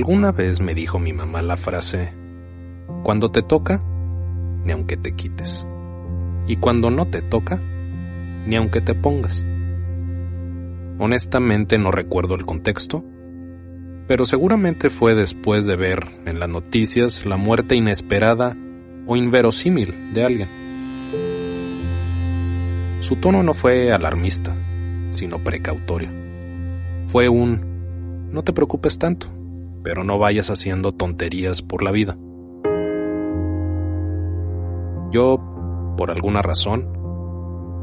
Alguna vez me dijo mi mamá la frase, cuando te toca, ni aunque te quites. Y cuando no te toca, ni aunque te pongas. Honestamente no recuerdo el contexto, pero seguramente fue después de ver en las noticias la muerte inesperada o inverosímil de alguien. Su tono no fue alarmista, sino precautorio. Fue un, no te preocupes tanto, pero no vayas haciendo tonterías por la vida. Yo, por alguna razón,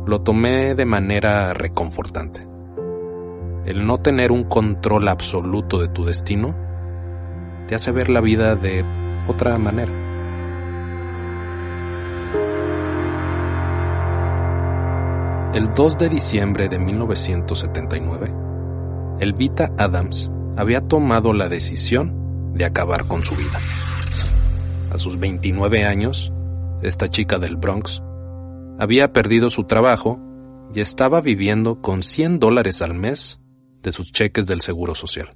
lo tomé de manera reconfortante. El no tener un control absoluto de tu destino te hace ver la vida de otra manera. El 2 de diciembre de 1979, Elvita Adams había tomado la decisión de acabar con su vida. A sus 29 años, esta chica del Bronx había perdido su trabajo y estaba viviendo con 100 dólares al mes de sus cheques del Seguro Social.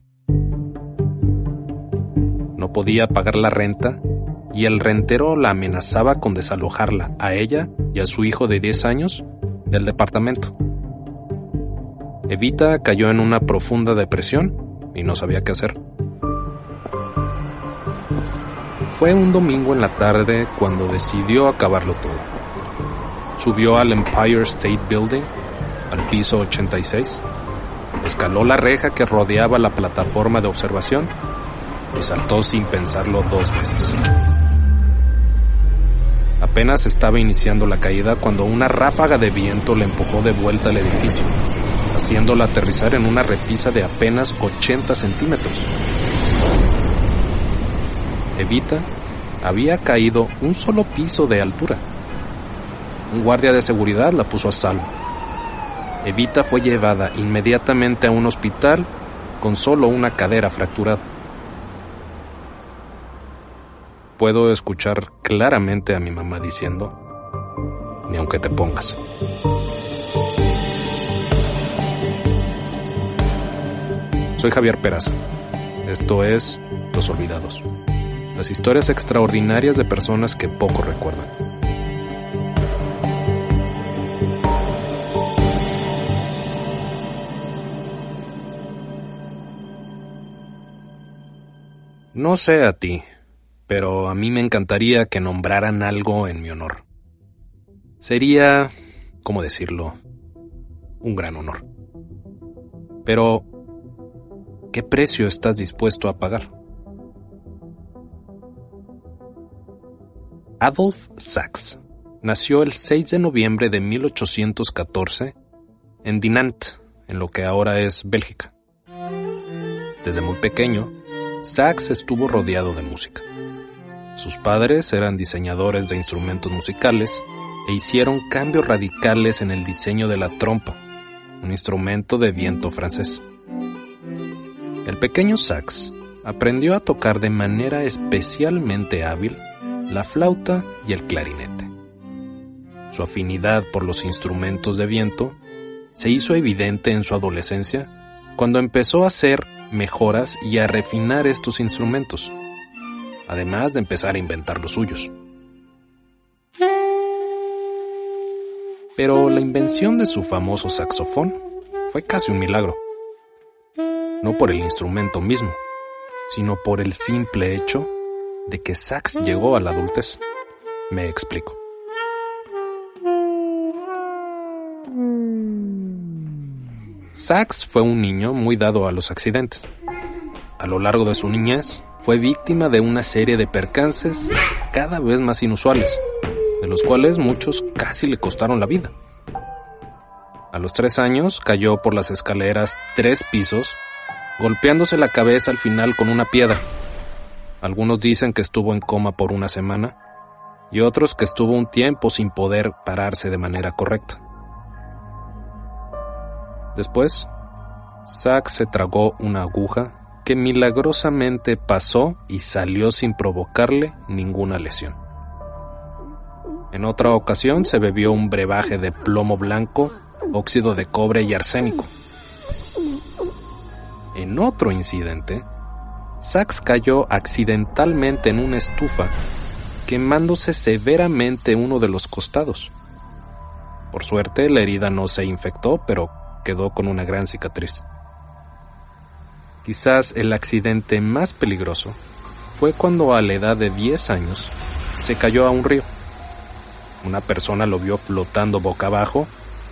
No podía pagar la renta y el rentero la amenazaba con desalojarla a ella y a su hijo de 10 años del departamento. Evita cayó en una profunda depresión y no sabía qué hacer. Fue un domingo en la tarde cuando decidió acabarlo todo. Subió al Empire State Building, al piso 86, escaló la reja que rodeaba la plataforma de observación y saltó sin pensarlo dos veces. Apenas estaba iniciando la caída cuando una ráfaga de viento le empujó de vuelta al edificio, haciéndola aterrizar en una repisa de apenas 80 centímetros. Evita había caído un solo piso de altura. Un guardia de seguridad la puso a salvo. Evita fue llevada inmediatamente a un hospital con solo una cadera fracturada. Puedo escuchar claramente a mi mamá diciendo, ni aunque te pongas. Soy Javier Peraza. Esto es Los Olvidados. Las historias extraordinarias de personas que poco recuerdan. No sé a ti, pero a mí me encantaría que nombraran algo en mi honor. Sería, ¿cómo decirlo? Un gran honor. Pero, ¿qué precio estás dispuesto a pagar? Adolf Sachs nació el 6 de noviembre de 1814 en Dinant, en lo que ahora es Bélgica. Desde muy pequeño, Sachs estuvo rodeado de música. Sus padres eran diseñadores de instrumentos musicales e hicieron cambios radicales en el diseño de la trompa, un instrumento de viento francés. El pequeño Sachs aprendió a tocar de manera especialmente hábil la flauta y el clarinete. Su afinidad por los instrumentos de viento se hizo evidente en su adolescencia cuando empezó a hacer mejoras y a refinar estos instrumentos, además de empezar a inventar los suyos. Pero la invención de su famoso saxofón fue casi un milagro. No por el instrumento mismo, sino por el simple hecho de que Sax llegó a la adultez. Me explico. Sax fue un niño muy dado a los accidentes. A lo largo de su niñez, fue víctima de una serie de percances cada vez más inusuales, de los cuales muchos casi le costaron la vida. A los tres años cayó por las escaleras tres pisos, golpeándose la cabeza al final con una piedra. Algunos dicen que estuvo en coma por una semana y otros que estuvo un tiempo sin poder pararse de manera correcta. Después, Zack se tragó una aguja que milagrosamente pasó y salió sin provocarle ninguna lesión. En otra ocasión se bebió un brebaje de plomo blanco, óxido de cobre y arsénico. En otro incidente, Sax cayó accidentalmente en una estufa, quemándose severamente uno de los costados. Por suerte, la herida no se infectó, pero quedó con una gran cicatriz. Quizás el accidente más peligroso fue cuando a la edad de 10 años se cayó a un río. Una persona lo vio flotando boca abajo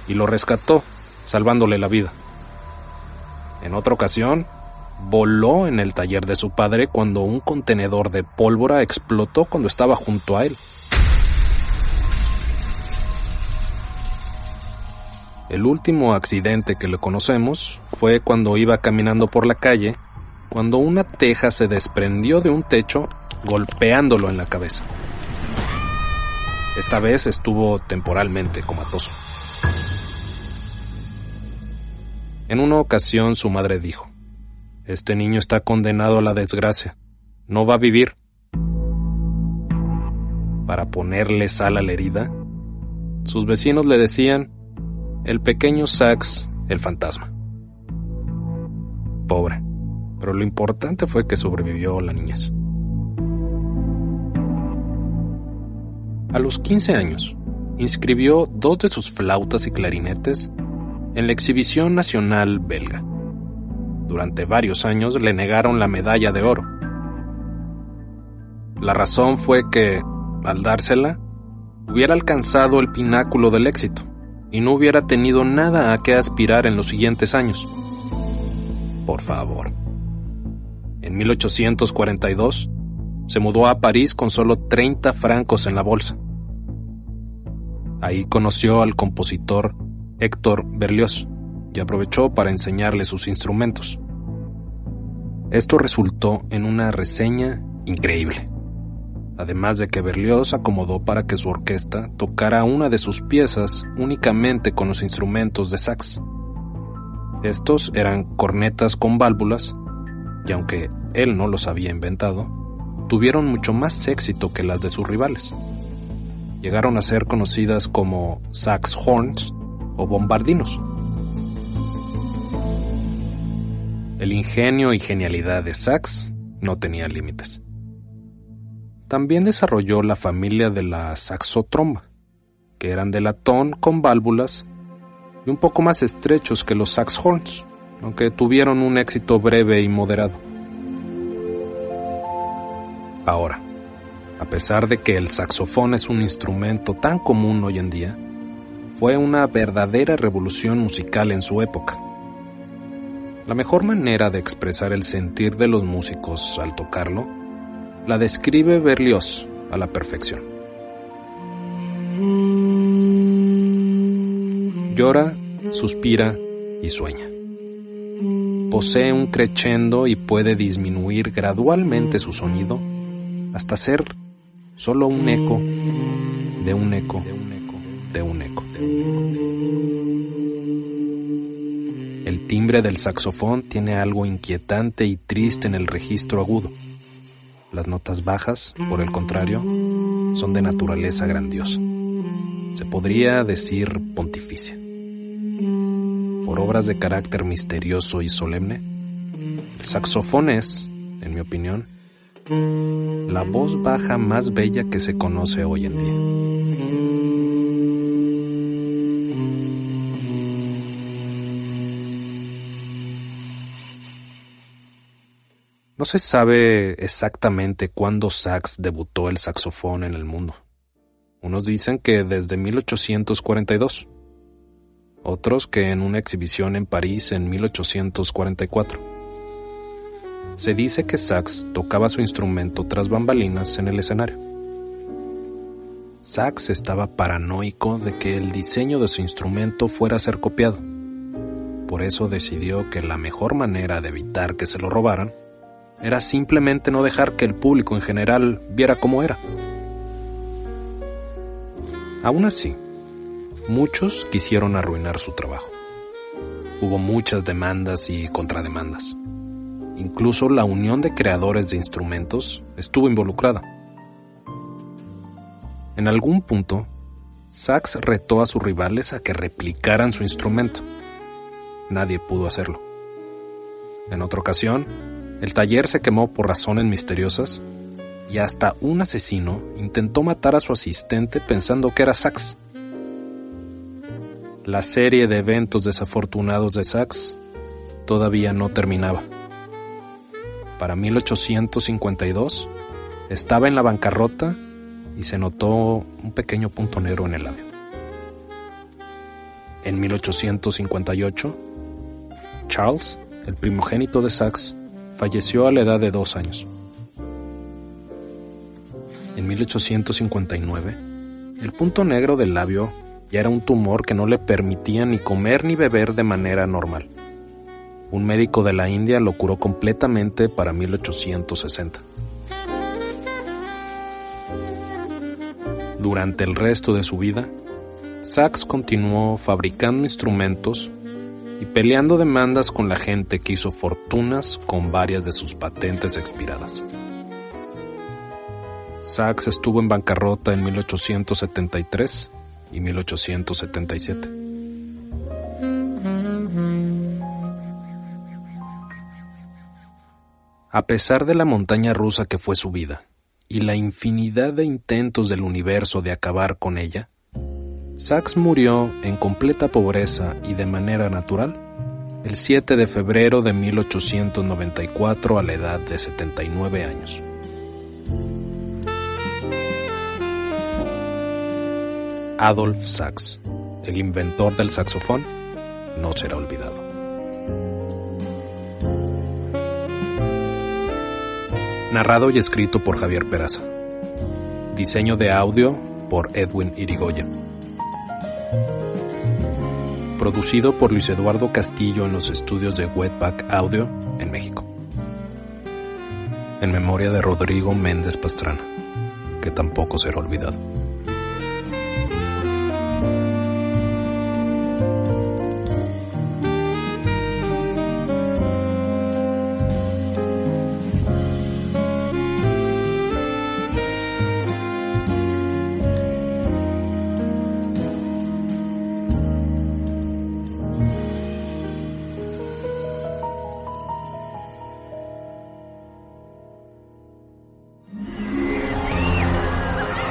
y lo rescató, salvándole la vida. En otra ocasión, voló en el taller de su padre cuando un contenedor de pólvora explotó cuando estaba junto a él. El último accidente que le conocemos fue cuando iba caminando por la calle, cuando una teja se desprendió de un techo golpeándolo en la cabeza. Esta vez estuvo temporalmente comatoso. En una ocasión su madre dijo, Este niño está condenado a la desgracia, no va a vivir. Para ponerle sal a la herida, sus vecinos le decían, el pequeño Sax, el fantasma. Pobre, pero lo importante fue que sobrevivió la niñez. A los 15 años, inscribió dos de sus flautas y clarinetes en la exhibición nacional belga. Durante varios años le negaron la medalla de oro. La razón fue que, al dársela, hubiera alcanzado el pináculo del éxito y no hubiera tenido nada a qué aspirar en los siguientes años. Por favor. En 1842, se mudó a París con solo 30 francos en la bolsa. Ahí conoció al compositor Héctor Berlioz y aprovechó para enseñarle sus instrumentos. Esto resultó en una reseña increíble además de que Berlioz acomodó para que su orquesta tocara una de sus piezas únicamente con los instrumentos de sax. Estos eran cornetas con válvulas, y aunque él no los había inventado, tuvieron mucho más éxito que las de sus rivales. Llegaron a ser conocidas como sax horns o bombardinos. El ingenio y genialidad de Sax no tenía límites. También desarrolló la familia de la saxotromba, que eran de latón con válvulas y un poco más estrechos que los saxhorns, aunque tuvieron un éxito breve y moderado. Ahora, a pesar de que el saxofón es un instrumento tan común hoy en día, fue una verdadera revolución musical en su época. La mejor manera de expresar el sentir de los músicos al tocarlo la describe Berlioz a la perfección. Llora, suspira y sueña. Posee un crescendo y puede disminuir gradualmente su sonido hasta ser solo un eco de un eco de un eco. El timbre del saxofón tiene algo inquietante y triste en el registro agudo las notas bajas, por el contrario, son de naturaleza grandiosa. Se podría decir pontificia. Por obras de carácter misterioso y solemne, el saxofón es, en mi opinión, la voz baja más bella que se conoce hoy en día. No se sabe exactamente cuándo sax debutó el saxofón en el mundo. Unos dicen que desde 1842, otros que en una exhibición en París en 1844. Se dice que Sax tocaba su instrumento tras bambalinas en el escenario. Sax estaba paranoico de que el diseño de su instrumento fuera a ser copiado. Por eso decidió que la mejor manera de evitar que se lo robaran era simplemente no dejar que el público en general viera cómo era. Aún así, muchos quisieron arruinar su trabajo. Hubo muchas demandas y contrademandas. Incluso la Unión de Creadores de Instrumentos estuvo involucrada. En algún punto, Sachs retó a sus rivales a que replicaran su instrumento. Nadie pudo hacerlo. En otra ocasión, el taller se quemó por razones misteriosas y hasta un asesino intentó matar a su asistente pensando que era Sax. La serie de eventos desafortunados de Sax todavía no terminaba. Para 1852 estaba en la bancarrota y se notó un pequeño punto negro en el labio. En 1858, Charles, el primogénito de Sax, falleció a la edad de dos años. En 1859, el punto negro del labio ya era un tumor que no le permitía ni comer ni beber de manera normal. Un médico de la India lo curó completamente para 1860. Durante el resto de su vida, Sachs continuó fabricando instrumentos y peleando demandas con la gente que hizo fortunas con varias de sus patentes expiradas. Sachs estuvo en bancarrota en 1873 y 1877. A pesar de la montaña rusa que fue su vida y la infinidad de intentos del universo de acabar con ella, Sachs murió en completa pobreza y de manera natural el 7 de febrero de 1894 a la edad de 79 años. Adolf Sachs, el inventor del saxofón, no será olvidado. Narrado y escrito por Javier Peraza. Diseño de audio por Edwin Irigoyen producido por Luis Eduardo Castillo en los estudios de Wetback Audio en México. En memoria de Rodrigo Méndez Pastrana, que tampoco será olvidado.